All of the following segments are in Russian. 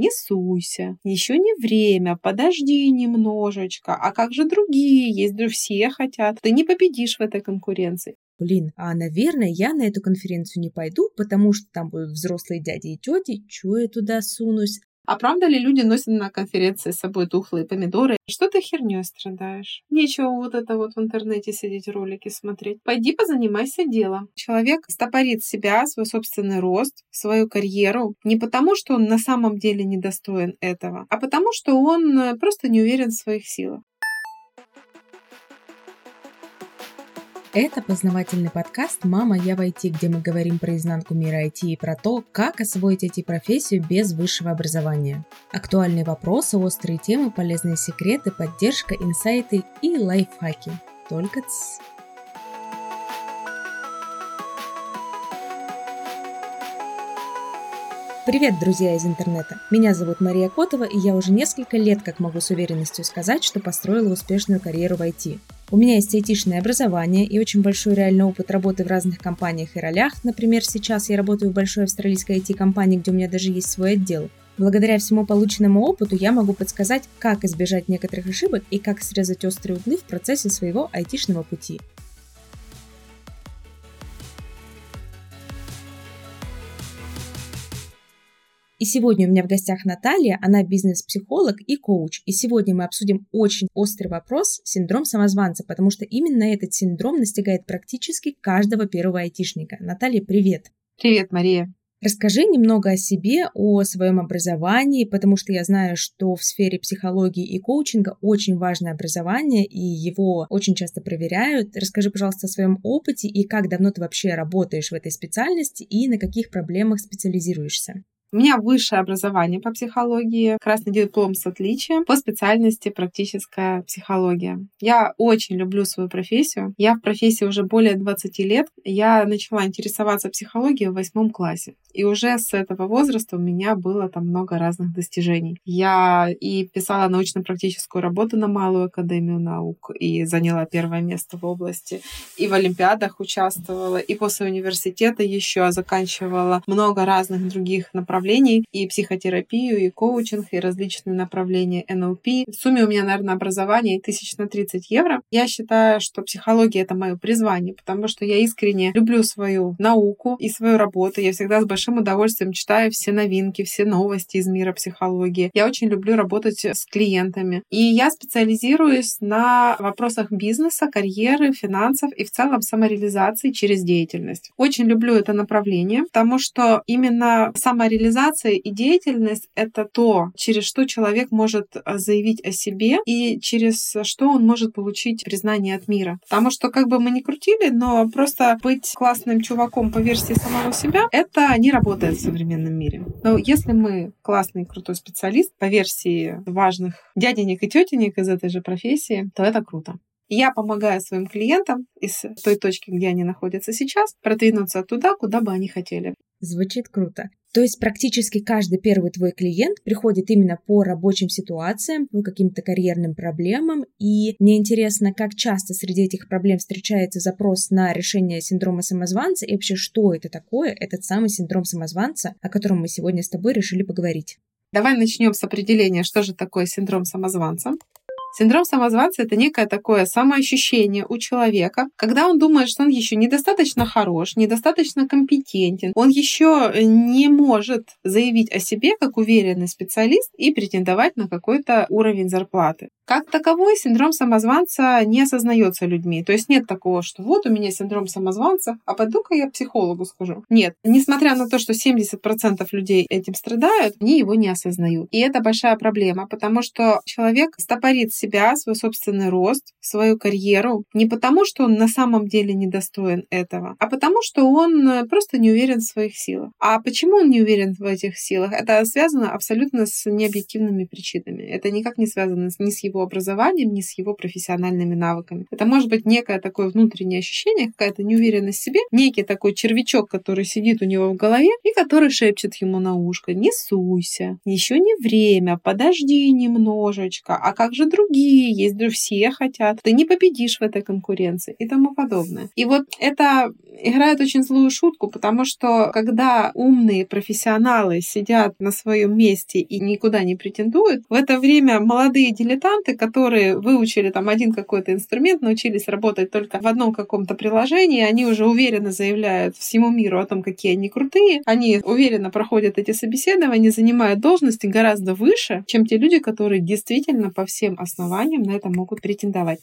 Не суйся. Еще не время. Подожди немножечко. А как же другие? Есть все хотят. Ты не победишь в этой конкуренции. Блин, а, наверное, я на эту конференцию не пойду, потому что там будут взрослые дяди и тети. Чего я туда сунусь? А правда ли люди носят на конференции с собой тухлые помидоры? Что ты херней страдаешь? Нечего вот это вот в интернете сидеть ролики смотреть. Пойди позанимайся делом. Человек стопорит себя, свой собственный рост, свою карьеру не потому, что он на самом деле недостоин этого, а потому, что он э, просто не уверен в своих силах. Это познавательный подкаст «Мама, я в IT», где мы говорим про изнанку мира IT и про то, как освоить IT-профессию без высшего образования. Актуальные вопросы, острые темы, полезные секреты, поддержка, инсайты и лайфхаки. Только ц. Привет, друзья из интернета! Меня зовут Мария Котова, и я уже несколько лет как могу с уверенностью сказать, что построила успешную карьеру в IT. У меня есть айтишное образование и очень большой реальный опыт работы в разных компаниях и ролях. Например, сейчас я работаю в большой австралийской IT-компании, где у меня даже есть свой отдел. Благодаря всему полученному опыту я могу подсказать, как избежать некоторых ошибок и как срезать острые углы в процессе своего айтишного пути. И сегодня у меня в гостях Наталья, она бизнес-психолог и коуч. И сегодня мы обсудим очень острый вопрос – синдром самозванца, потому что именно этот синдром настигает практически каждого первого айтишника. Наталья, привет! Привет, Мария! Расскажи немного о себе, о своем образовании, потому что я знаю, что в сфере психологии и коучинга очень важное образование, и его очень часто проверяют. Расскажи, пожалуйста, о своем опыте и как давно ты вообще работаешь в этой специальности и на каких проблемах специализируешься. У меня высшее образование по психологии, красный диплом с отличием по специальности практическая психология. Я очень люблю свою профессию. Я в профессии уже более 20 лет. Я начала интересоваться психологией в восьмом классе. И уже с этого возраста у меня было там много разных достижений. Я и писала научно-практическую работу на Малую Академию наук и заняла первое место в области. И в Олимпиадах участвовала, и после университета еще заканчивала много разных других направлений направлений, и психотерапию, и коучинг, и различные направления НЛП. В сумме у меня, наверное, образование тысяч на 30 евро. Я считаю, что психология — это мое призвание, потому что я искренне люблю свою науку и свою работу. Я всегда с большим удовольствием читаю все новинки, все новости из мира психологии. Я очень люблю работать с клиентами. И я специализируюсь на вопросах бизнеса, карьеры, финансов и в целом самореализации через деятельность. Очень люблю это направление, потому что именно самореализация Реализация и деятельность — это то, через что человек может а, заявить о себе и через что он может получить признание от мира. Потому что, как бы мы ни крутили, но просто быть классным чуваком по версии самого себя — это не работает в современном мире. Но если мы классный, крутой специалист по версии важных дяденек и тетенек из этой же профессии, то это круто. Я помогаю своим клиентам из той точки, где они находятся сейчас, продвинуться туда, куда бы они хотели. Звучит круто. То есть практически каждый первый твой клиент приходит именно по рабочим ситуациям, по каким-то карьерным проблемам. И мне интересно, как часто среди этих проблем встречается запрос на решение синдрома самозванца и вообще, что это такое, этот самый синдром самозванца, о котором мы сегодня с тобой решили поговорить. Давай начнем с определения, что же такое синдром самозванца. Синдром самозванца — это некое такое самоощущение у человека, когда он думает, что он еще недостаточно хорош, недостаточно компетентен, он еще не может заявить о себе как уверенный специалист и претендовать на какой-то уровень зарплаты. Как таковой синдром самозванца не осознается людьми. То есть нет такого, что вот у меня синдром самозванца, а пойду-ка я психологу скажу. Нет. Несмотря на то, что 70% людей этим страдают, они его не осознают. И это большая проблема, потому что человек стопорит себя, свой собственный рост, свою карьеру не потому, что он на самом деле недостоин этого, а потому, что он э, просто не уверен в своих силах. А почему он не уверен в этих силах? Это связано абсолютно с необъективными причинами. Это никак не связано ни с его образованием, ни с его профессиональными навыками. Это может быть некое такое внутреннее ощущение, какая-то неуверенность в себе, некий такой червячок, который сидит у него в голове и который шепчет ему на ушко, не суйся, еще не время, подожди немножечко, а как же другие? Другие есть, все хотят, ты не победишь в этой конкуренции и тому подобное. И вот это играет очень злую шутку, потому что когда умные профессионалы сидят на своем месте и никуда не претендуют, в это время молодые дилетанты, которые выучили там один какой-то инструмент, научились работать только в одном каком-то приложении, они уже уверенно заявляют всему миру о том, какие они крутые, они уверенно проходят эти собеседования, занимают должности гораздо выше, чем те люди, которые действительно по всем основаниям на это могут претендовать.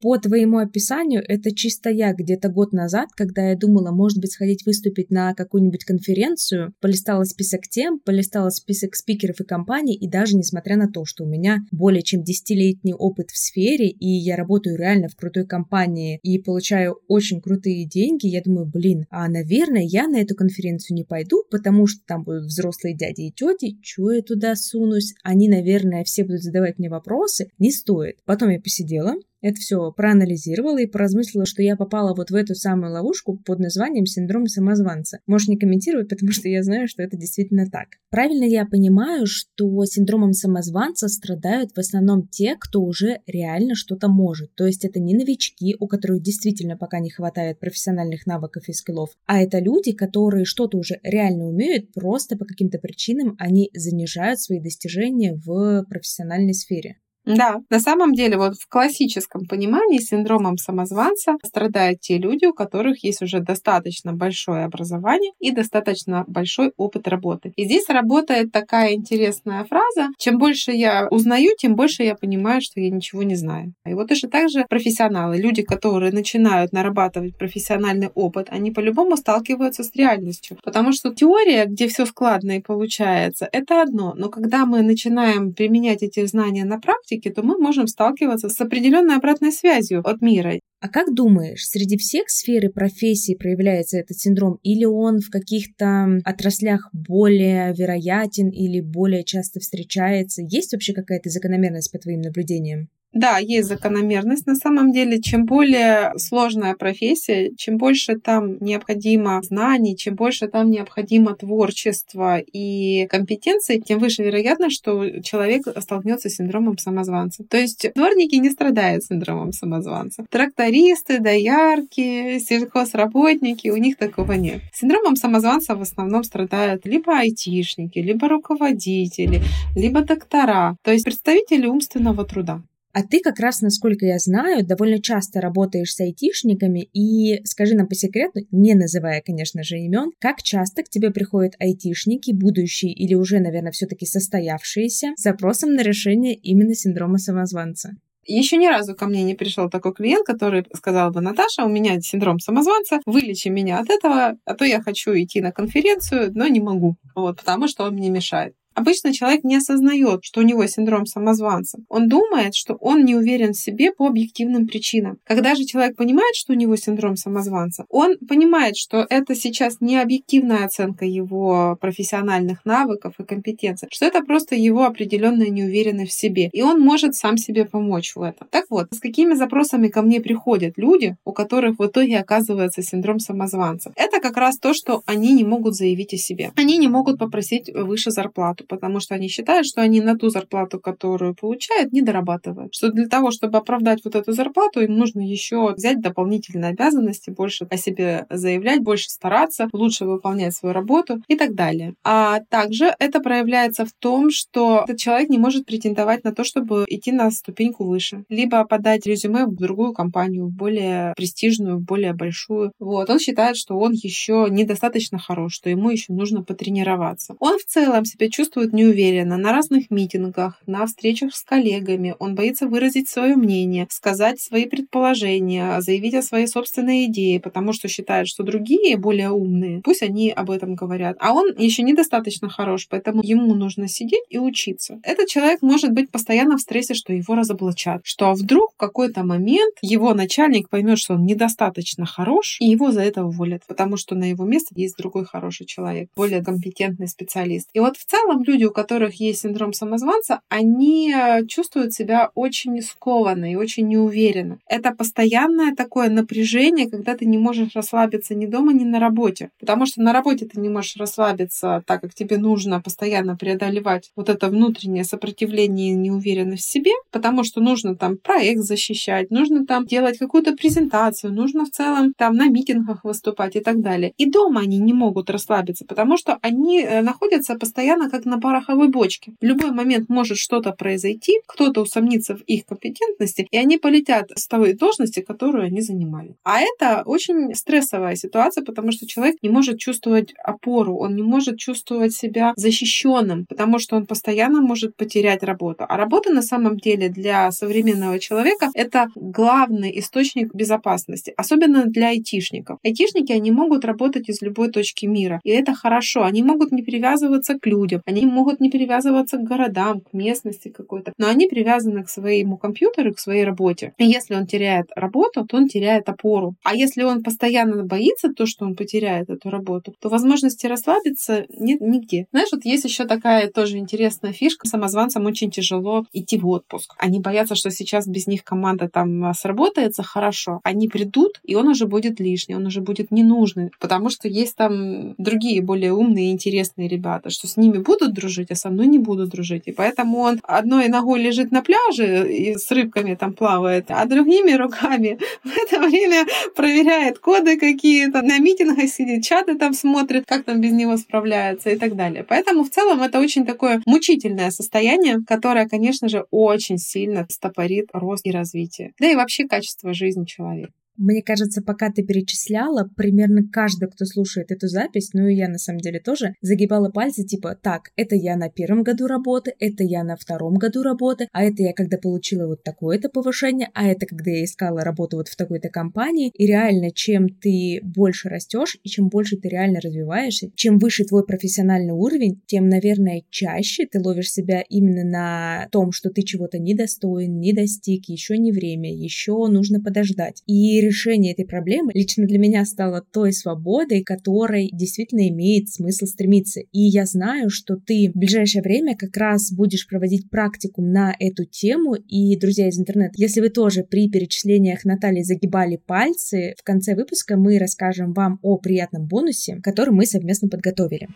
По твоему описанию, это чисто я где-то год назад, когда я думала, может быть, сходить выступить на какую-нибудь конференцию, полистала список тем, полистала список спикеров и компаний, и даже несмотря на то, что у меня более чем десятилетний опыт в сфере, и я работаю реально в крутой компании и получаю очень крутые деньги, я думаю, блин, а, наверное, я на эту конференцию не пойду, потому что там будут взрослые дяди и тети, чё я туда сунусь? Они, наверное, все будут задавать мне вопросы. Не стоит. Потом я посидела, это все проанализировала и поразмыслила, что я попала вот в эту самую ловушку под названием синдром самозванца. Можешь не комментировать, потому что я знаю, что это действительно так. Правильно я понимаю, что синдромом самозванца страдают в основном те, кто уже реально что-то может. То есть это не новички, у которых действительно пока не хватает профессиональных навыков и скиллов, а это люди, которые что-то уже реально умеют, просто по каким-то причинам они занижают свои достижения в профессиональной сфере. Да, на самом деле, вот в классическом понимании синдромом самозванца страдают те люди, у которых есть уже достаточно большое образование и достаточно большой опыт работы. И здесь работает такая интересная фраза, чем больше я узнаю, тем больше я понимаю, что я ничего не знаю. И вот точно так же профессионалы, люди, которые начинают нарабатывать профессиональный опыт, они по-любому сталкиваются с реальностью. Потому что теория, где все складно и получается, это одно. Но когда мы начинаем применять эти знания на практике, практике, то мы можем сталкиваться с определенной обратной связью от мира. А как думаешь, среди всех сфер и профессий проявляется этот синдром, или он в каких-то отраслях более вероятен или более часто встречается? Есть вообще какая-то закономерность по твоим наблюдениям? Да, есть закономерность. На самом деле, чем более сложная профессия, чем больше там необходимо знаний, чем больше там необходимо творчества и компетенций, тем выше вероятность, что человек столкнется с синдромом самозванца. То есть дворники не страдают синдромом самозванца. Трактористы, доярки, сельхозработники, у них такого нет. Синдромом самозванца в основном страдают либо айтишники, либо руководители, либо доктора, то есть представители умственного труда. А ты как раз, насколько я знаю, довольно часто работаешь с айтишниками, и скажи нам по секрету, не называя, конечно же, имен, как часто к тебе приходят айтишники, будущие или уже, наверное, все-таки состоявшиеся, с запросом на решение именно синдрома самозванца? Еще ни разу ко мне не пришел такой клиент, который сказал бы, Наташа, у меня синдром самозванца, вылечи меня от этого, а то я хочу идти на конференцию, но не могу, вот, потому что он мне мешает. Обычно человек не осознает, что у него синдром самозванца. Он думает, что он не уверен в себе по объективным причинам. Когда же человек понимает, что у него синдром самозванца, он понимает, что это сейчас не объективная оценка его профессиональных навыков и компетенций, что это просто его определенная неуверенность в себе. И он может сам себе помочь в этом. Так вот, с какими запросами ко мне приходят люди, у которых в итоге оказывается синдром самозванца? Это как раз то, что они не могут заявить о себе. Они не могут попросить выше зарплату потому что они считают, что они на ту зарплату, которую получают, не дорабатывают. Что для того, чтобы оправдать вот эту зарплату, им нужно еще взять дополнительные обязанности, больше о себе заявлять, больше стараться, лучше выполнять свою работу и так далее. А также это проявляется в том, что этот человек не может претендовать на то, чтобы идти на ступеньку выше, либо подать резюме в другую компанию, в более престижную, более большую. Вот. Он считает, что он еще недостаточно хорош, что ему еще нужно потренироваться. Он в целом себя чувствует чувствует неуверенно на разных митингах, на встречах с коллегами. Он боится выразить свое мнение, сказать свои предположения, заявить о своей собственной идее, потому что считает, что другие более умные, пусть они об этом говорят. А он еще недостаточно хорош, поэтому ему нужно сидеть и учиться. Этот человек может быть постоянно в стрессе, что его разоблачат, что вдруг в какой-то момент его начальник поймет, что он недостаточно хорош, и его за это уволят, потому что на его место есть другой хороший человек, более компетентный специалист. И вот в целом целом люди, у которых есть синдром самозванца, они чувствуют себя очень скованно и очень неуверенно. Это постоянное такое напряжение, когда ты не можешь расслабиться ни дома, ни на работе. Потому что на работе ты не можешь расслабиться так, как тебе нужно постоянно преодолевать вот это внутреннее сопротивление и неуверенность в себе, потому что нужно там проект защищать, нужно там делать какую-то презентацию, нужно в целом там на митингах выступать и так далее. И дома они не могут расслабиться, потому что они э, находятся постоянно как на пороховой бочке. В любой момент может что-то произойти, кто-то усомнится в их компетентности, и они полетят с той должности, которую они занимали. А это очень стрессовая ситуация, потому что человек не может чувствовать опору, он не может чувствовать себя защищенным, потому что он постоянно может потерять работу. А работа на самом деле для современного человека это главный источник безопасности, особенно для айтишников. Айтишники, они могут работать из любой точки мира, и это хорошо. Они могут не привязываться к людям, они могут не привязываться к городам, к местности какой-то, но они привязаны к своему компьютеру, к своей работе. И если он теряет работу, то он теряет опору. А если он постоянно боится то, что он потеряет эту работу, то возможности расслабиться нет нигде. Знаешь, вот есть еще такая тоже интересная фишка. Самозванцам очень тяжело идти в отпуск. Они боятся, что сейчас без них команда там сработается хорошо. Они придут, и он уже будет лишний, он уже будет ненужный, потому что есть там другие более умные и интересные ребята, что с ними будут дружить, а со мной не будут дружить. И поэтому он одной ногой лежит на пляже и с рыбками там плавает, а другими руками в это время проверяет коды какие-то, на митингах сидит, чаты там смотрит, как там без него справляется и так далее. Поэтому в целом это очень такое мучительное состояние, которое, конечно же, очень сильно стопорит рост и развитие. Да и вообще качество жизни человека. Мне кажется, пока ты перечисляла, примерно каждый, кто слушает эту запись, ну и я на самом деле тоже, загибала пальцы типа, так, это я на первом году работы, это я на втором году работы, а это я когда получила вот такое-то повышение, а это когда я искала работу вот в такой-то компании. И реально, чем ты больше растешь и чем больше ты реально развиваешься, чем выше твой профессиональный уровень, тем, наверное, чаще ты ловишь себя именно на том, что ты чего-то недостоин, не достиг, еще не время, еще нужно подождать. И решение этой проблемы лично для меня стало той свободой, которой действительно имеет смысл стремиться. И я знаю, что ты в ближайшее время как раз будешь проводить практикум на эту тему. И, друзья из интернета, если вы тоже при перечислениях Натальи загибали пальцы, в конце выпуска мы расскажем вам о приятном бонусе, который мы совместно подготовили.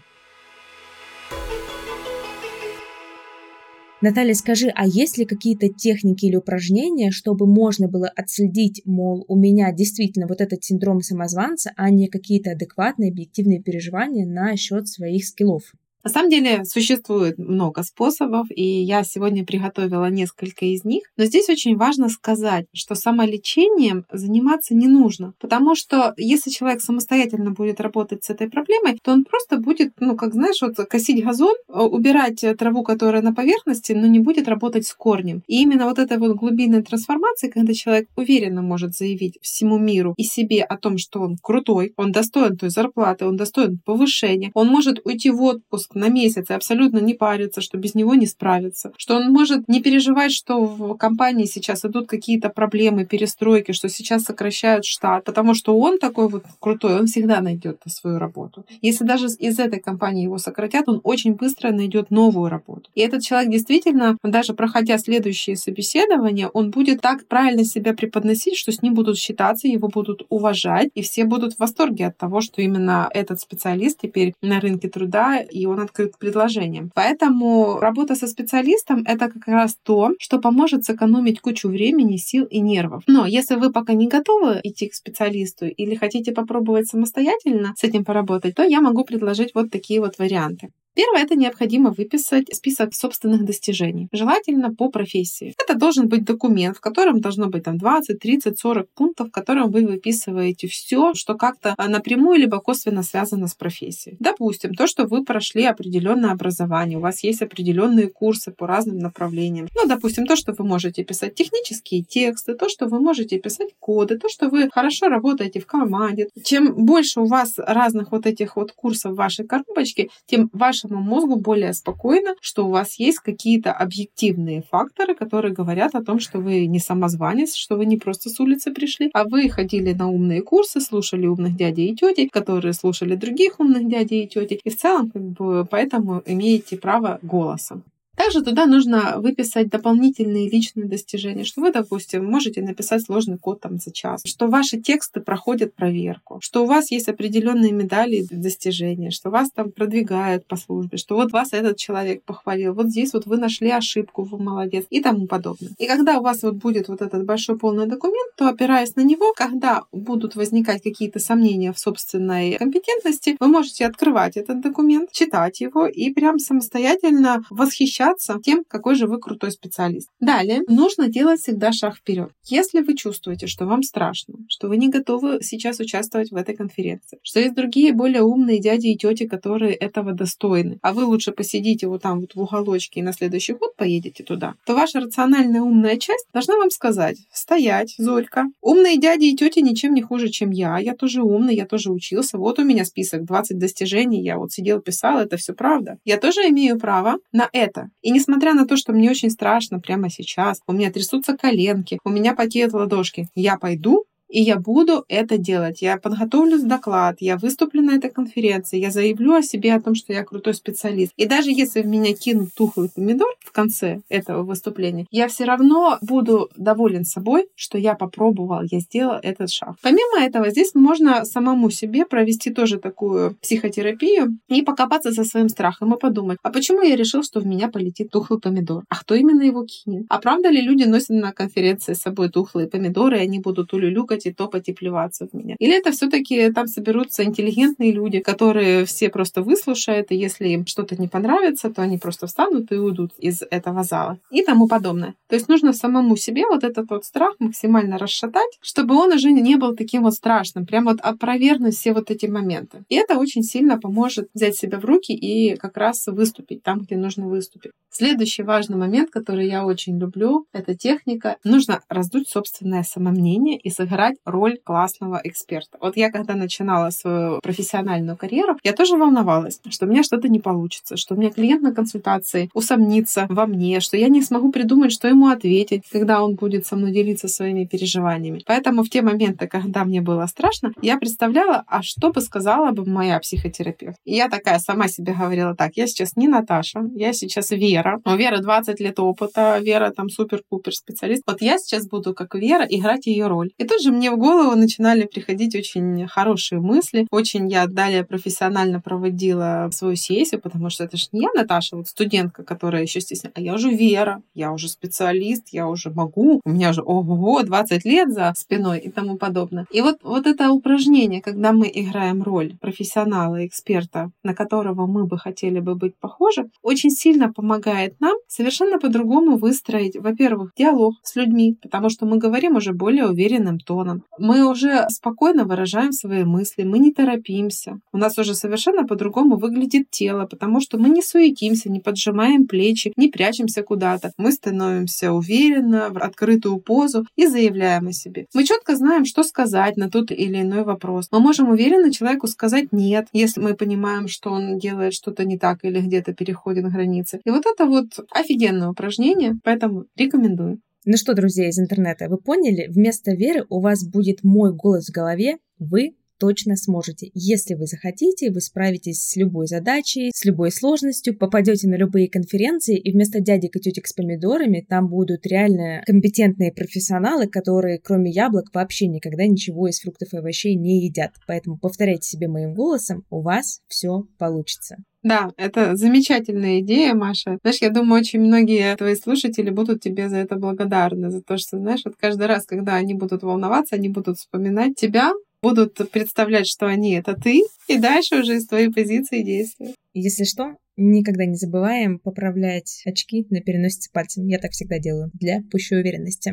Наталья, скажи, а есть ли какие-то техники или упражнения, чтобы можно было отследить, мол, у меня действительно вот этот синдром самозванца, а не какие-то адекватные объективные переживания на счет своих скиллов? На самом деле существует много способов, и я сегодня приготовила несколько из них. Но здесь очень важно сказать, что самолечением заниматься не нужно, потому что если человек самостоятельно будет работать с этой проблемой, то он просто будет, ну, как знаешь, вот косить газон, э, убирать траву, которая на поверхности, но не будет работать с корнем. И именно вот этой вот глубинной трансформации, когда человек уверенно может заявить всему миру и себе о том, что он крутой, он достоин той зарплаты, он достоин повышения, он может уйти в отпуск на месяц и абсолютно не париться, что без него не справиться, что он может не переживать, что в компании сейчас идут какие-то проблемы, перестройки, что сейчас сокращают штат, потому что он такой вот крутой, он всегда найдет свою работу. Если даже из этой компании его сократят, он очень быстро найдет новую работу. И этот человек действительно, даже проходя следующие собеседования, он будет так правильно себя преподносить, что с ним будут считаться, его будут уважать, и все будут в восторге от того, что именно этот специалист теперь на рынке труда, и он открыт к предложениям. Поэтому работа со специалистом — это как раз то, что поможет сэкономить кучу времени, сил и нервов. Но если вы пока не готовы идти к специалисту или хотите попробовать самостоятельно с этим поработать, то я могу предложить вот такие вот варианты. Первое – это необходимо выписать список собственных достижений, желательно по профессии. Это должен быть документ, в котором должно быть там 20, 30, 40 пунктов, в котором вы выписываете все, что как-то а, напрямую либо косвенно связано с профессией. Допустим, то, что вы прошли определенное образование, у вас есть определенные курсы по разным направлениям. Ну, допустим, то, что вы можете писать технические тексты, то, что вы можете писать коды, то, что вы хорошо работаете в команде. Чем больше у вас разных вот этих вот курсов в вашей коробочке, тем ваш вашему мозгу более спокойно, что у вас есть какие-то объективные факторы, которые говорят о том, что вы не самозванец, что вы не просто с улицы пришли, а вы ходили на умные курсы, слушали умных дядей и тетей, которые слушали других умных дядей и тетей, и в целом как бы поэтому имеете право голоса. Также туда нужно выписать дополнительные личные достижения, что вы, допустим, можете написать сложный код там за час, что ваши тексты проходят проверку, что у вас есть определенные медали и достижения, что вас там продвигают по службе, что вот вас этот человек похвалил, вот здесь вот вы нашли ошибку, вы молодец и тому подобное. И когда у вас вот будет вот этот большой полный документ, то опираясь на него, когда будут возникать какие-то сомнения в собственной компетентности, вы можете открывать этот документ, читать его и прям самостоятельно восхищаться восхищаться тем, какой же вы крутой специалист. Далее, нужно делать всегда шаг вперед. Если вы чувствуете, что вам страшно, что вы не готовы сейчас участвовать в этой конференции, что есть другие более умные дяди и тети, которые этого достойны, а вы лучше посидите вот там вот в уголочке и на следующий год поедете туда, то ваша рациональная умная часть должна вам сказать, стоять, Золька, умные дяди и тети ничем не хуже, чем я, я тоже умный, я тоже учился, вот у меня список 20 достижений, я вот сидел, писал, это все правда. Я тоже имею право на это. И несмотря на то, что мне очень страшно прямо сейчас, у меня трясутся коленки, у меня потеют ладошки, я пойду и я буду это делать. Я подготовлю доклад, я выступлю на этой конференции, я заявлю о себе о том, что я крутой специалист. И даже если в меня кинут тухлый помидор в конце этого выступления, я все равно буду доволен собой, что я попробовал, я сделал этот шаг. Помимо этого, здесь можно самому себе провести тоже такую психотерапию и покопаться со своим страхом и подумать, а почему я решил, что в меня полетит тухлый помидор? А кто именно его кинет? А правда ли люди носят на конференции с собой тухлые помидоры, и они будут улюлюкать топать и топать и плеваться в меня? Или это все-таки там соберутся интеллигентные люди, которые все просто выслушают, и если им что-то не понравится, то они просто встанут и уйдут из этого зала и тому подобное. То есть нужно самому себе вот этот вот страх максимально расшатать, чтобы он уже не был таким вот страшным, прям вот опровергнуть все вот эти моменты. И это очень сильно поможет взять себя в руки и как раз выступить там, где нужно выступить. Следующий важный момент, который я очень люблю, это техника. Нужно раздуть собственное самомнение и сыграть играть роль классного эксперта. Вот я когда начинала свою профессиональную карьеру, я тоже волновалась, что у меня что-то не получится, что у меня клиент на консультации усомнится во мне, что я не смогу придумать, что ему ответить, когда он будет со мной делиться своими переживаниями. Поэтому в те моменты, когда мне было страшно, я представляла, а что бы сказала бы моя психотерапевт. И я такая сама себе говорила так, я сейчас не Наташа, я сейчас Вера. У Веры 20 лет опыта, Вера там супер-пупер специалист. Вот я сейчас буду как Вера играть ее роль. И тут же мне в голову начинали приходить очень хорошие мысли. Очень я далее профессионально проводила свою сессию, потому что это же не я, Наташа, вот студентка, которая еще стесняется, а я уже Вера, я уже специалист, я уже могу, у меня уже ого, 20 лет за спиной и тому подобное. И вот, вот это упражнение, когда мы играем роль профессионала, эксперта, на которого мы бы хотели бы быть похожи, очень сильно помогает нам совершенно по-другому выстроить, во-первых, диалог с людьми, потому что мы говорим уже более уверенным тоном, тоном. Мы уже спокойно выражаем свои мысли, мы не торопимся. У нас уже совершенно по-другому выглядит тело, потому что мы не суетимся, не поджимаем плечи, не прячемся куда-то. Мы становимся уверенно в открытую позу и заявляем о себе. Мы четко знаем, что сказать на тот или иной вопрос. Мы можем уверенно человеку сказать «нет», если мы понимаем, что он делает что-то не так или где-то переходит границы. И вот это вот офигенное упражнение, поэтому рекомендую. Ну что, друзья из интернета, вы поняли? Вместо веры у вас будет мой голос в голове, вы точно сможете. Если вы захотите, вы справитесь с любой задачей, с любой сложностью, попадете на любые конференции, и вместо дядек и тетек с помидорами там будут реально компетентные профессионалы, которые кроме яблок вообще никогда ничего из фруктов и овощей не едят. Поэтому повторяйте себе моим голосом, у вас все получится. Да, это замечательная идея, Маша. Знаешь, я думаю, очень многие твои слушатели будут тебе за это благодарны, за то, что, знаешь, вот каждый раз, когда они будут волноваться, они будут вспоминать тебя, будут представлять, что они — это ты, и дальше уже из твоей позиции действуют. Если что, никогда не забываем поправлять очки на переносице пальцем. Я так всегда делаю, для пущей уверенности.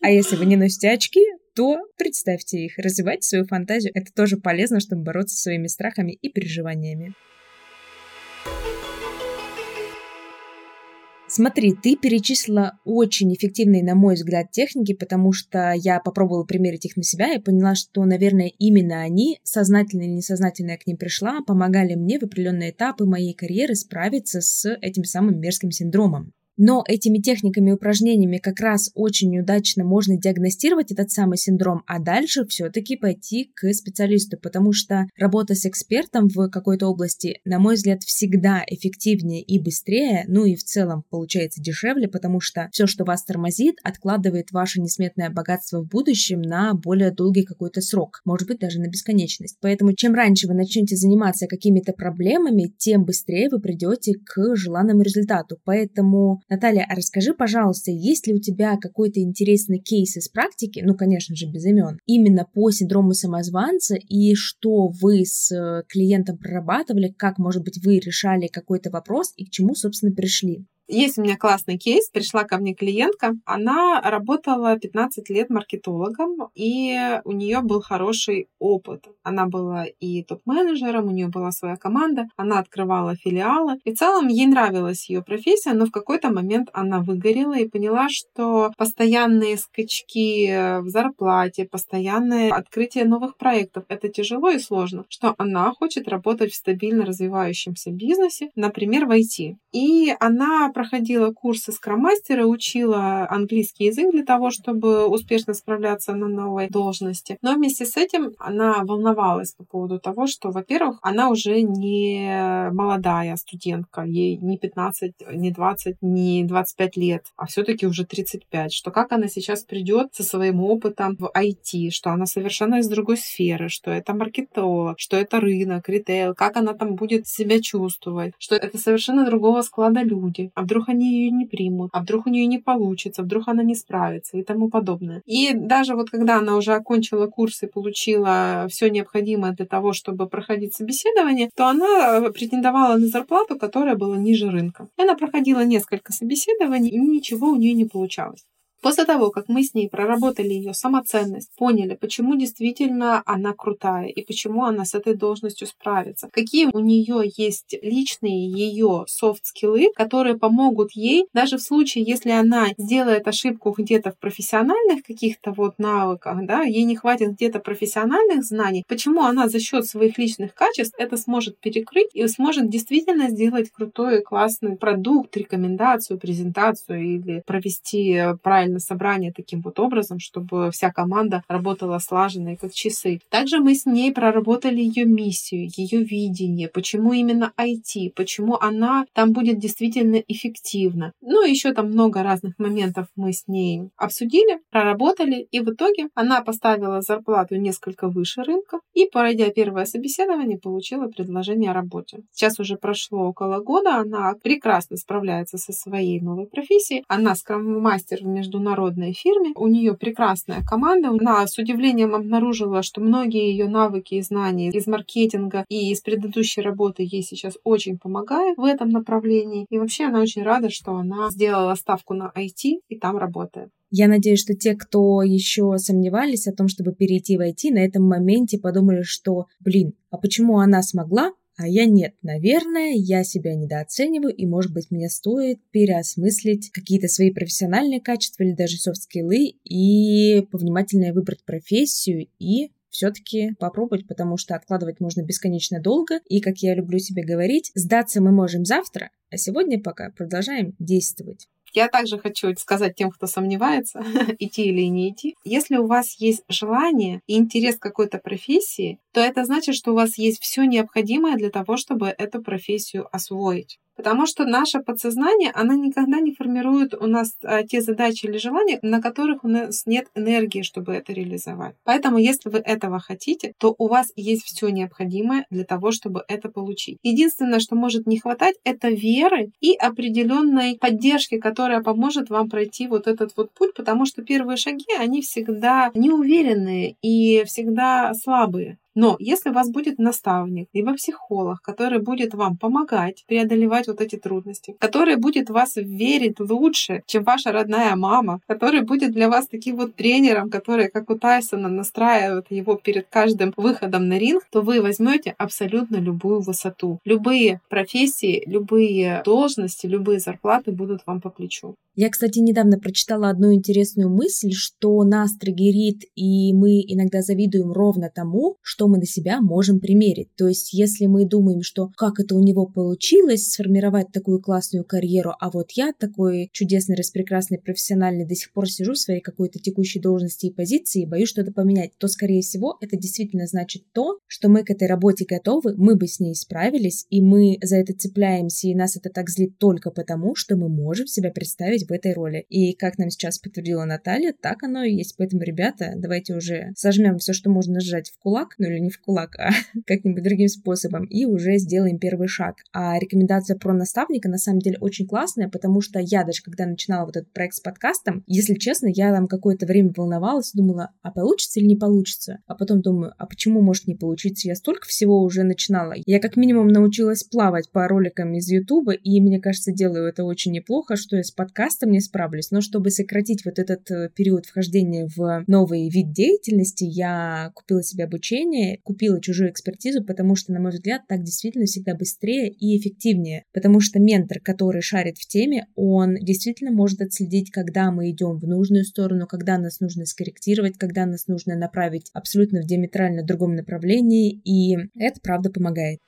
А если вы не носите очки, то представьте их, развивайте свою фантазию. Это тоже полезно, чтобы бороться со своими страхами и переживаниями. Смотри, ты перечислила очень эффективные, на мой взгляд, техники, потому что я попробовала примерить их на себя и поняла, что, наверное, именно они, сознательно или несознательно я к ним пришла, помогали мне в определенные этапы моей карьеры справиться с этим самым мерзким синдромом. Но этими техниками и упражнениями как раз очень удачно можно диагностировать этот самый синдром, а дальше все-таки пойти к специалисту, потому что работа с экспертом в какой-то области, на мой взгляд, всегда эффективнее и быстрее, ну и в целом получается дешевле, потому что все, что вас тормозит, откладывает ваше несметное богатство в будущем на более долгий какой-то срок, может быть даже на бесконечность. Поэтому чем раньше вы начнете заниматься какими-то проблемами, тем быстрее вы придете к желанному результату. Поэтому Наталья, а расскажи, пожалуйста, есть ли у тебя какой-то интересный кейс из практики, ну, конечно же, без имен, именно по синдрому самозванца, и что вы с э, клиентом прорабатывали, как, может быть, вы решали какой-то вопрос и к чему, собственно, пришли? Есть у меня классный кейс. Пришла ко мне клиентка. Она работала 15 лет маркетологом, и у нее был хороший опыт. Она была и топ-менеджером, у нее была своя команда, она открывала филиалы. И в целом ей нравилась ее профессия, но в какой-то момент она выгорела и поняла, что постоянные скачки в зарплате, постоянное открытие новых проектов — это тяжело и сложно, что она хочет работать в стабильно развивающемся бизнесе, например, в IT. И она проходила курсы скроммастера, учила английский язык для того, чтобы успешно справляться на новой должности. Но вместе с этим она волновалась по поводу того, что, во-первых, она уже не молодая студентка, ей не 15, не 20, не 25 лет, а все-таки уже 35, что как она сейчас придет со своим опытом в IT, что она совершенно из другой сферы, что это маркетолог, что это рынок, ритейл, как она там будет себя чувствовать, что это совершенно другого склада люди. А вдруг они ее не примут, а вдруг у нее не получится, вдруг она не справится и тому подобное. И даже вот когда она уже окончила курс и получила все необходимое для того, чтобы проходить собеседование, то она э, претендовала на зарплату, которая была ниже рынка. Она проходила несколько собеседований, и ничего у нее не получалось. После того, как мы с ней проработали ее самоценность, поняли, почему действительно она крутая и почему она с этой должностью справится, какие у нее есть личные ее софт-скиллы, которые помогут ей даже в случае, если она сделает ошибку где-то в профессиональных каких-то вот навыках, да, ей не хватит где-то профессиональных знаний, почему она за счет своих личных качеств это сможет перекрыть и сможет действительно сделать крутой и классный продукт, рекомендацию, презентацию или провести правильно на собрание таким вот образом, чтобы вся команда работала слаженно и как часы. Также мы с ней проработали ее миссию, ее видение, почему именно IT, почему она там будет действительно эффективна. Ну, еще там много разных моментов мы с ней обсудили, проработали, и в итоге она поставила зарплату несколько выше рынка и, пройдя первое собеседование, получила предложение о работе. Сейчас уже прошло около года, она прекрасно справляется со своей новой профессией. Она скрам-мастер международном международной фирме. У нее прекрасная команда. Она с удивлением обнаружила, что многие ее навыки и знания из маркетинга и из предыдущей работы ей сейчас очень помогают в этом направлении. И вообще она очень рада, что она сделала ставку на IT и там работает. Я надеюсь, что те, кто еще сомневались о том, чтобы перейти в IT, на этом моменте подумали, что, блин, а почему она смогла, а я нет. Наверное, я себя недооцениваю, и, может быть, мне стоит переосмыслить какие-то свои профессиональные качества или даже софт-скиллы и повнимательнее выбрать профессию и все-таки попробовать, потому что откладывать можно бесконечно долго. И, как я люблю себе говорить, сдаться мы можем завтра, а сегодня пока продолжаем действовать. Я также хочу сказать тем, кто сомневается, идти или не идти. Если у вас есть желание и интерес к какой-то профессии, то это значит, что у вас есть все необходимое для того, чтобы эту профессию освоить. Потому что наше подсознание, оно никогда не формирует у нас а, те задачи или желания, на которых у нас нет энергии, чтобы это реализовать. Поэтому, если вы этого хотите, то у вас есть все необходимое для того, чтобы это получить. Единственное, что может не хватать, это веры и определенной поддержки, которая поможет вам пройти вот этот вот путь, потому что первые шаги, они всегда неуверенные и всегда слабые. Но если у вас будет наставник, либо психолог, который будет вам помогать преодолевать вот эти трудности, который будет вас верить лучше, чем ваша родная мама, который будет для вас таким вот тренером, который, как у Тайсона, настраивает его перед каждым выходом на ринг, то вы возьмете абсолютно любую высоту. Любые профессии, любые должности, любые зарплаты будут вам по плечу. Я, кстати, недавно прочитала одну интересную мысль, что нас триггерит, и мы иногда завидуем ровно тому, что мы на себя можем примерить. То есть, если мы думаем, что как это у него получилось сформировать такую классную карьеру, а вот я такой чудесный, распрекрасный, профессиональный до сих пор сижу в своей какой-то текущей должности и позиции и боюсь что-то поменять, то, скорее всего, это действительно значит то, что мы к этой работе готовы, мы бы с ней справились, и мы за это цепляемся, и нас это так злит только потому, что мы можем себя представить в этой роли. И как нам сейчас подтвердила Наталья, так оно и есть. Поэтому, ребята, давайте уже сожмем все, что можно сжать в кулак, ну или не в кулак, а как-нибудь другим способом, и уже сделаем первый шаг. А рекомендация про наставника на самом деле очень классная, потому что я даже когда начинала вот этот проект с подкастом, если честно, я там какое-то время волновалась, думала, а получится или не получится? А потом думаю, а почему может не получиться? Я столько всего уже начинала. Я как минимум научилась плавать по роликам из Ютуба, и мне кажется, делаю это очень неплохо, что я с подкастом подкастом не справлюсь, но чтобы сократить вот этот э, период вхождения в новый вид деятельности, я купила себе обучение, купила чужую экспертизу, потому что, на мой взгляд, так действительно всегда быстрее и эффективнее, потому что ментор, который шарит в теме, он действительно может отследить, когда мы идем в нужную сторону, когда нас нужно скорректировать, когда нас нужно направить абсолютно в диаметрально другом направлении, и это правда помогает.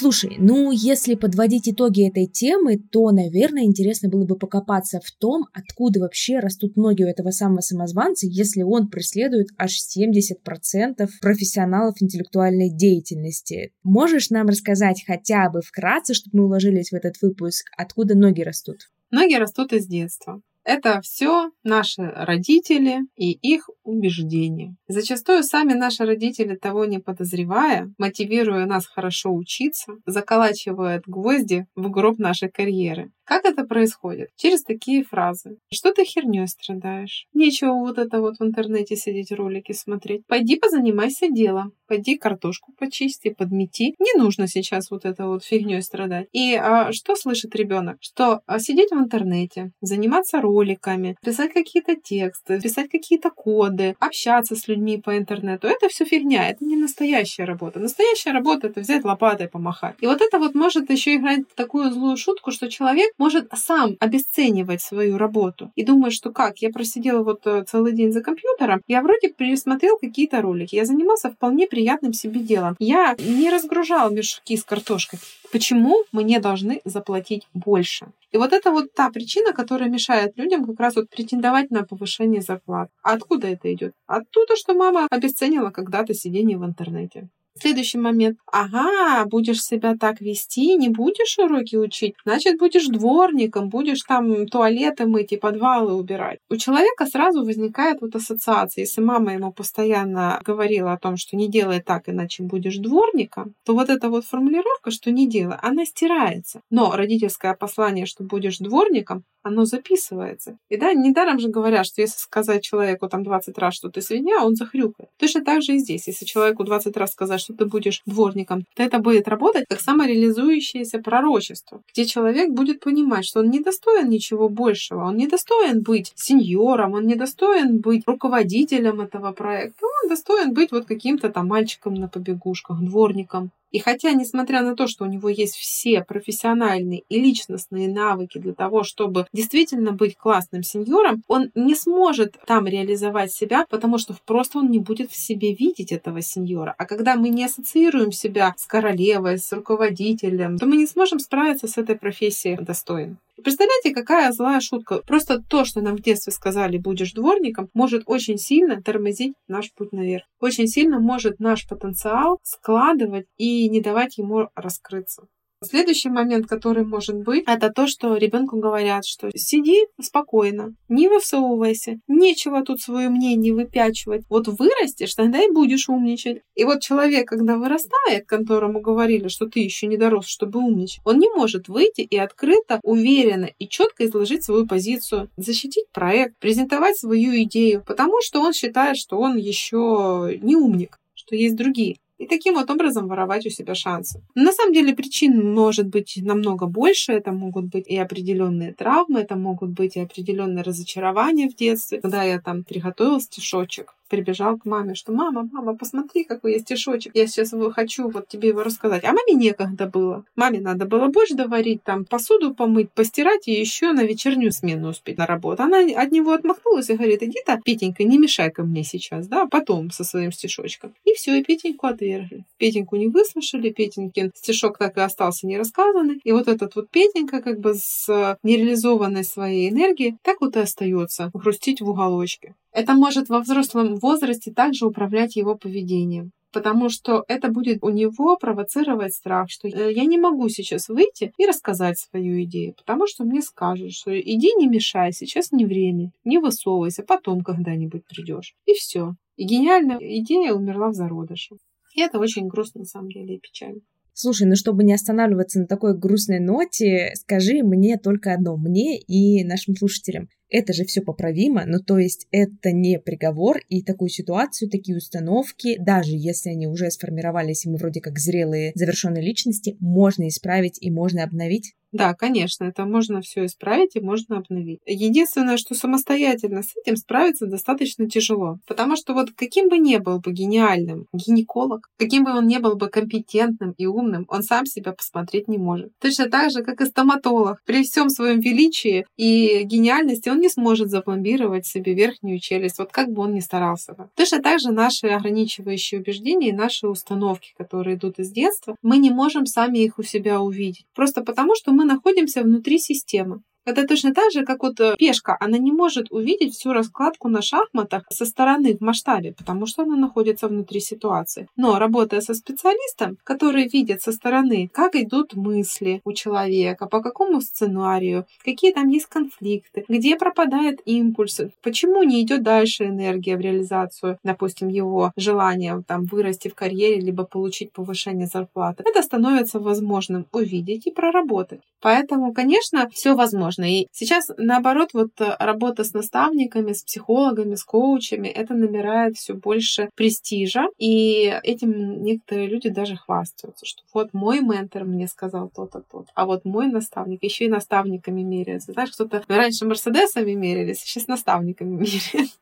Слушай, ну если подводить итоги этой темы, то, наверное, интересно было бы покопаться в том, откуда вообще растут ноги у этого самого самозванца, если он преследует аж 70% профессионалов интеллектуальной деятельности. Можешь нам рассказать хотя бы вкратце, чтобы мы уложились в этот выпуск, откуда ноги растут? Ноги растут из детства. Это все наши родители и их убеждения. Зачастую сами наши родители, того не подозревая, мотивируя нас хорошо учиться, заколачивают гвозди в гроб нашей карьеры. Как это происходит? Через такие фразы. Что ты херней страдаешь? Нечего вот это вот в интернете сидеть ролики смотреть. Пойди позанимайся делом. Пойди картошку почисти, подмети. Не нужно сейчас вот это вот фигней страдать. И а, что слышит ребенок? Что а, сидеть в интернете, заниматься роликами, писать какие-то тексты, писать какие-то коды, общаться с людьми по интернету. Это все фигня. Это не настоящая работа. Настоящая работа это взять лопатой помахать. И вот это вот может еще играть такую злую шутку, что человек может сам обесценивать свою работу и думает, что как, я просидела вот э, целый день за компьютером, я вроде пересмотрел какие-то ролики, я занимался вполне приятным себе делом, я не разгружал мешки с картошкой. Почему мы не должны заплатить больше? И вот это вот та причина, которая мешает людям как раз вот претендовать на повышение зарплат. А откуда это идет? Оттуда, что мама обесценила когда-то сидение в интернете. Следующий момент. Ага, будешь себя так вести, не будешь уроки учить, значит, будешь дворником, будешь там туалеты мыть и подвалы убирать. У человека сразу возникает вот ассоциация. Если мама ему постоянно говорила о том, что не делай так, иначе будешь дворником, то вот эта вот формулировка, что не делай, она стирается. Но родительское послание, что будешь дворником, оно записывается. И да, недаром же говорят, что если сказать человеку там 20 раз, что ты свинья, он захрюкает. Точно так же и здесь. Если человеку 20 раз сказать, что ты будешь дворником, то это будет работать как самореализующееся пророчество, где человек будет понимать, что он не достоин ничего большего, он не достоин быть сеньором, он не достоин быть руководителем этого проекта, он достоин быть вот каким-то там мальчиком на побегушках, дворником. И хотя, несмотря на то, что у него есть все профессиональные и личностные навыки для того, чтобы действительно быть классным сеньором, он не сможет там реализовать себя, потому что просто он не будет в себе видеть этого сеньора. А когда мы не ассоциируем себя с королевой, с руководителем, то мы не сможем справиться с этой профессией достойно. Представляете, какая злая шутка. Просто то, что нам в детстве сказали «будешь дворником», может очень сильно тормозить наш путь наверх. Очень сильно может наш потенциал складывать и не давать ему раскрыться. Следующий момент, который может быть, это то, что ребенку говорят, что сиди спокойно, не высовывайся, нечего тут свое мнение выпячивать. Вот вырастешь, тогда и будешь умничать. И вот человек, когда вырастает, которому говорили, что ты еще не дорос, чтобы умничать, он не может выйти и открыто, уверенно и четко изложить свою позицию, защитить проект, презентовать свою идею, потому что он считает, что он еще не умник, что есть другие и таким вот образом воровать у себя шансы. На самом деле причин может быть намного больше. Это могут быть и определенные травмы, это могут быть и определенные разочарования в детстве. Когда я там приготовил стишочек, прибежал к маме, что «Мама, мама, посмотри, какой есть стишочек. Я сейчас хочу вот тебе его рассказать». А маме некогда было. Маме надо было борщ доварить, там посуду помыть, постирать и еще на вечернюю смену успеть на работу. Она от него отмахнулась и говорит, иди-то, Петенька, не мешай ко мне сейчас, да, потом со своим стишочком. И все, и Петеньку отвергли. Петеньку не выслушали, Петенькин стишок так и остался нерассказанный. И вот этот вот Петенька как бы с нереализованной своей энергией так вот и остается грустить в уголочке. Это может во взрослом возрасте также управлять его поведением потому что это будет у него провоцировать страх, что э, я не могу сейчас выйти и рассказать свою идею, потому что мне скажут, что иди не мешай, сейчас не время, не высовывайся, потом когда-нибудь придешь. И все. И гениальная идея умерла в зародыше. И это очень грустно на самом деле и печально. Слушай, ну чтобы не останавливаться на такой грустной ноте, скажи мне только одно, мне и нашим слушателям. Это же все поправимо, ну то есть это не приговор, и такую ситуацию, такие установки, даже если они уже сформировались, и мы вроде как зрелые, завершенные личности, можно исправить и можно обновить. Да, конечно, это можно все исправить и можно обновить. Единственное, что самостоятельно с этим справиться достаточно тяжело. Потому что вот каким бы ни был бы гениальным гинеколог, каким бы он ни был бы компетентным и умным, он сам себя посмотреть не может. Точно так же, как и стоматолог. При всем своем величии и гениальности он не сможет запломбировать себе верхнюю челюсть, вот как бы он ни старался бы. Точно так же наши ограничивающие убеждения и наши установки, которые идут из детства, мы не можем сами их у себя увидеть. Просто потому, что мы находимся внутри системы. Это точно так же, как вот э, пешка, она не может увидеть всю раскладку на шахматах со стороны в масштабе, потому что она находится внутри ситуации. Но работая со специалистом, который видит со стороны, как идут мысли у человека, по какому сценарию, какие там есть конфликты, где пропадает импульс, почему не идет дальше энергия в реализацию, допустим, его желания там вырасти в карьере, либо получить повышение зарплаты, это становится возможным увидеть и проработать. Поэтому, конечно, все возможно важно. И сейчас, наоборот, вот э, работа с наставниками, с психологами, с коучами, это набирает все больше престижа. И этим некоторые люди даже хвастаются, что вот мой ментор мне сказал то-то, то а вот мой наставник, еще и наставниками меряется. Знаешь, кто-то раньше Мерседесами мерились, сейчас наставниками меряют.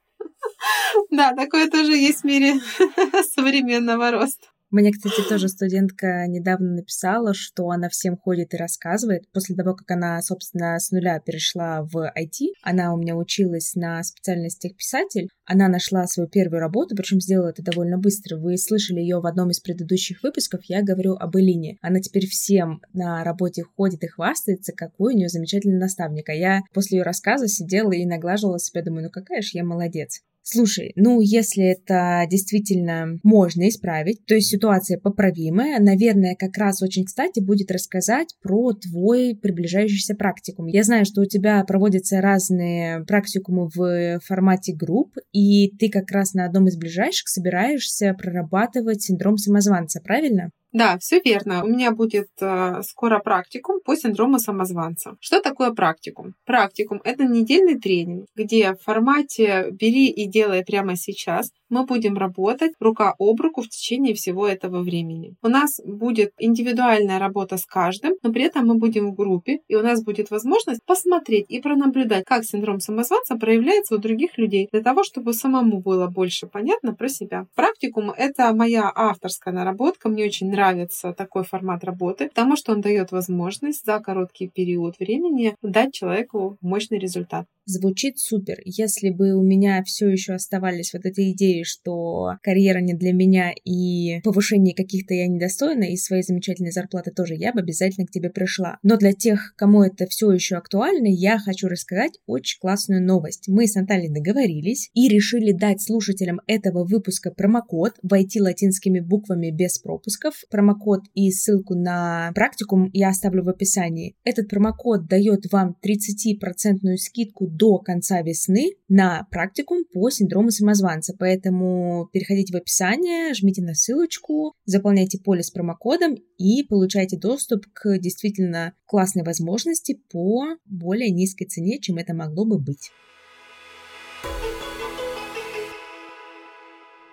Да, такое тоже есть в мире современного роста. Мне, кстати, тоже студентка недавно написала, что она всем ходит и рассказывает. После того, как она, собственно, с нуля перешла в IT, она у меня училась на специальности писатель, она нашла свою первую работу, причем сделала это довольно быстро. Вы слышали ее в одном из предыдущих выпусков, я говорю об Элине. Она теперь всем на работе ходит и хвастается, какой у нее замечательный наставник. А я после ее рассказа сидела и наглаживала себя, думаю, ну какая же я молодец. Слушай, ну если это действительно можно исправить, то есть ситуация поправимая, наверное, как раз очень кстати будет рассказать про твой приближающийся практикум. Я знаю, что у тебя проводятся разные практикумы в формате групп, и ты как раз на одном из ближайших собираешься прорабатывать синдром самозванца, правильно? Да, все верно. У меня будет э, скоро практикум по синдрому самозванца. Что такое практикум? Практикум – это недельный тренинг, где в формате «бери и делай прямо сейчас» мы будем работать рука об руку в течение всего этого времени. У нас будет индивидуальная работа с каждым, но при этом мы будем в группе, и у нас будет возможность посмотреть и пронаблюдать, как синдром самозванца проявляется у других людей, для того, чтобы самому было больше понятно про себя. Практикум — это моя авторская наработка, мне очень нравится такой формат работы, потому что он дает возможность за короткий период времени дать человеку мощный результат. Звучит супер. Если бы у меня все еще оставались вот эти идеи, что карьера не для меня и повышение каких-то я недостойна, и своей замечательной зарплаты тоже, я бы обязательно к тебе пришла. Но для тех, кому это все еще актуально, я хочу рассказать очень классную новость. Мы с Натальей договорились и решили дать слушателям этого выпуска промокод, войти латинскими буквами без пропусков. Промокод и ссылку на практикум я оставлю в описании. Этот промокод дает вам 30% скидку до конца весны на практикум по синдрому самозванца. Поэтому переходите в описание, жмите на ссылочку, заполняйте поле с промокодом и получайте доступ к действительно классной возможности по более низкой цене, чем это могло бы быть.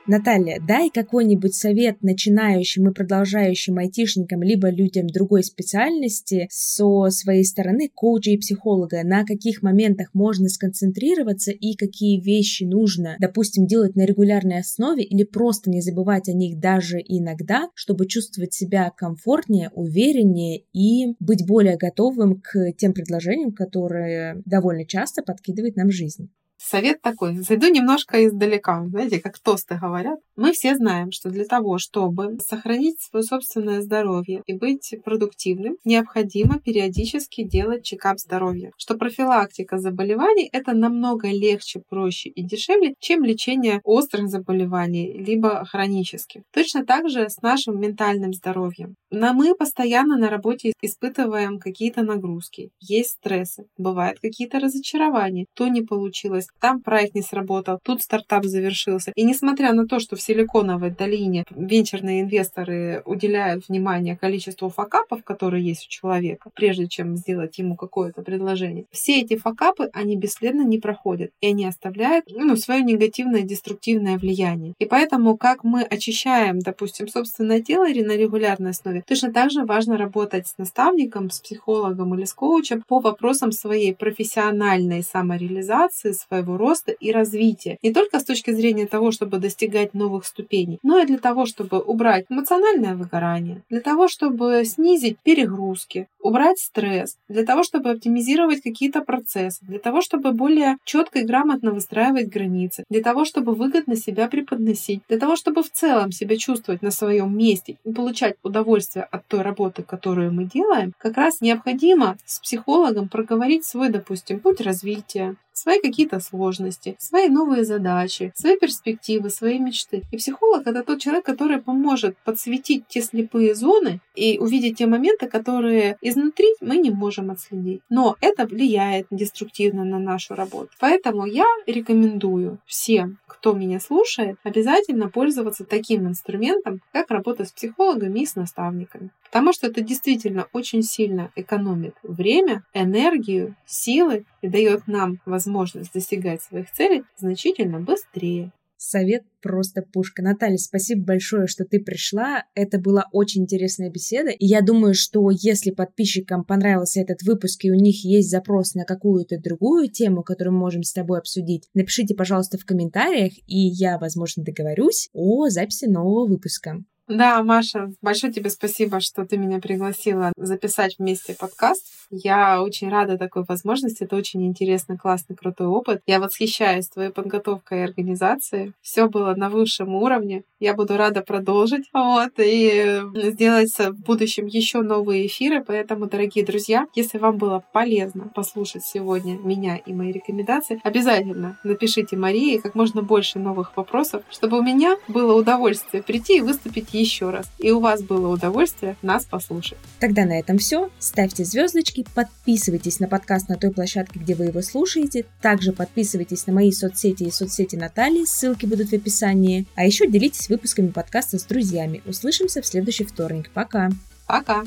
Наталья, дай какой-нибудь совет начинающим и продолжающим айтишникам, либо людям другой специальности со своей стороны коуча и психолога, на каких моментах можно сконцентрироваться и какие вещи нужно, допустим, делать на регулярной основе или просто не забывать о них даже иногда, чтобы чувствовать себя комфортнее, увереннее и быть более готовым к тем предложениям, которые довольно часто подкидывает нам жизнь. Совет такой. Зайду немножко издалека. Знаете, как тосты говорят. Мы все знаем, что для того, чтобы сохранить свое собственное здоровье и быть продуктивным, необходимо периодически делать чекап здоровья. Что профилактика заболеваний – это намного легче, проще и дешевле, чем лечение острых заболеваний, либо хронических. Точно так же с нашим ментальным здоровьем. Но мы постоянно на работе испытываем какие-то нагрузки, есть стрессы, бывают какие-то разочарования, то не получилось, там проект не сработал, тут стартап завершился. И несмотря на то, что в Силиконовой долине венчурные инвесторы уделяют внимание количеству факапов, которые есть у человека, прежде чем сделать ему какое-то предложение, все эти факапы, они бесследно не проходят, и они оставляют ну, свое негативное, деструктивное влияние. И поэтому, как мы очищаем, допустим, собственное тело на регулярной основе, точно так же важно работать с наставником, с психологом или с коучем по вопросам своей профессиональной самореализации, своего своего роста и развития. Не только с точки зрения того, чтобы достигать новых ступеней, но и для того, чтобы убрать эмоциональное выгорание, для того, чтобы снизить перегрузки, убрать стресс, для того, чтобы оптимизировать какие-то процессы, для того, чтобы более четко и грамотно выстраивать границы, для того, чтобы выгодно себя преподносить, для того, чтобы в целом себя чувствовать на своем месте и получать удовольствие от той работы, которую мы делаем, как раз необходимо с психологом проговорить свой, допустим, путь развития, свои какие-то сложности, свои новые задачи, свои перспективы, свои мечты. И психолог — это тот человек, который поможет подсветить те слепые зоны и увидеть те моменты, которые изнутри мы не можем отследить. Но это влияет деструктивно на нашу работу. Поэтому я рекомендую всем, кто меня слушает, обязательно пользоваться таким инструментом, как работа с психологами и с наставниками. Потому что это действительно очень сильно экономит время, энергию, силы и дает нам возможность достигать своих целей значительно быстрее. Совет просто пушка. Наталья, спасибо большое, что ты пришла. Это была очень интересная беседа. И я думаю, что если подписчикам понравился этот выпуск и у них есть запрос на какую-то другую тему, которую мы можем с тобой обсудить, напишите, пожалуйста, в комментариях, и я, возможно, договорюсь о записи нового выпуска. Да, Маша, большое тебе спасибо, что ты меня пригласила записать вместе подкаст. Я очень рада такой возможности. Это очень интересный, классный, крутой опыт. Я восхищаюсь твоей подготовкой и организацией. Все было на высшем уровне. Я буду рада продолжить вот, и сделать в будущем еще новые эфиры. Поэтому, дорогие друзья, если вам было полезно послушать сегодня меня и мои рекомендации, обязательно напишите Марии как можно больше новых вопросов, чтобы у меня было удовольствие прийти и выступить еще раз. И у вас было удовольствие нас послушать. Тогда на этом все. Ставьте звездочки, подписывайтесь на подкаст на той площадке, где вы его слушаете. Также подписывайтесь на мои соцсети и соцсети Натальи, ссылки будут в описании. А еще делитесь выпусками подкаста с друзьями. Услышимся в следующий вторник. Пока! Пока!